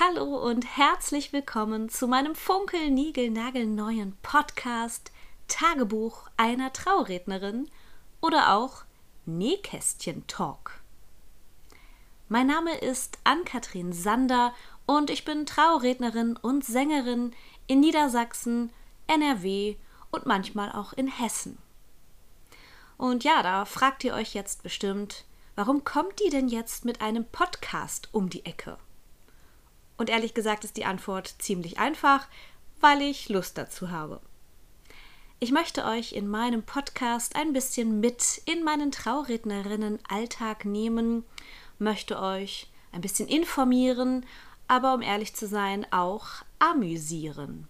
Hallo und herzlich willkommen zu meinem funkel-nigel-nagel-neuen Podcast Tagebuch einer Traurednerin oder auch Nähkästchen-Talk. Mein Name ist Ann-Kathrin Sander und ich bin Traurednerin und Sängerin in Niedersachsen, NRW und manchmal auch in Hessen. Und ja, da fragt ihr euch jetzt bestimmt, warum kommt die denn jetzt mit einem Podcast um die Ecke? Und ehrlich gesagt ist die Antwort ziemlich einfach, weil ich Lust dazu habe. Ich möchte euch in meinem Podcast ein bisschen mit in meinen Traurednerinnen-Alltag nehmen, möchte euch ein bisschen informieren, aber um ehrlich zu sein, auch amüsieren.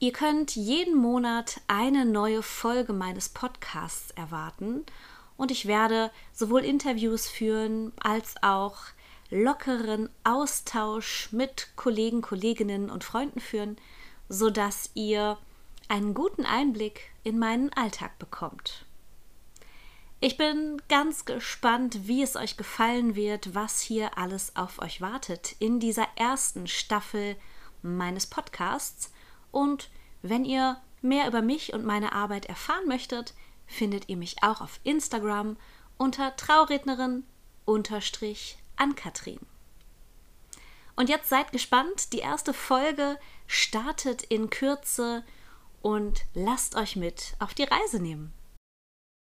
Ihr könnt jeden Monat eine neue Folge meines Podcasts erwarten und ich werde sowohl Interviews führen als auch lockeren Austausch mit Kollegen, Kolleginnen und Freunden führen, sodass ihr einen guten Einblick in meinen Alltag bekommt. Ich bin ganz gespannt, wie es euch gefallen wird, was hier alles auf euch wartet in dieser ersten Staffel meines Podcasts. Und wenn ihr mehr über mich und meine Arbeit erfahren möchtet, findet ihr mich auch auf Instagram unter Traurednerin Ann-Kathrin. Und jetzt seid gespannt, die erste Folge startet in Kürze und lasst euch mit auf die Reise nehmen.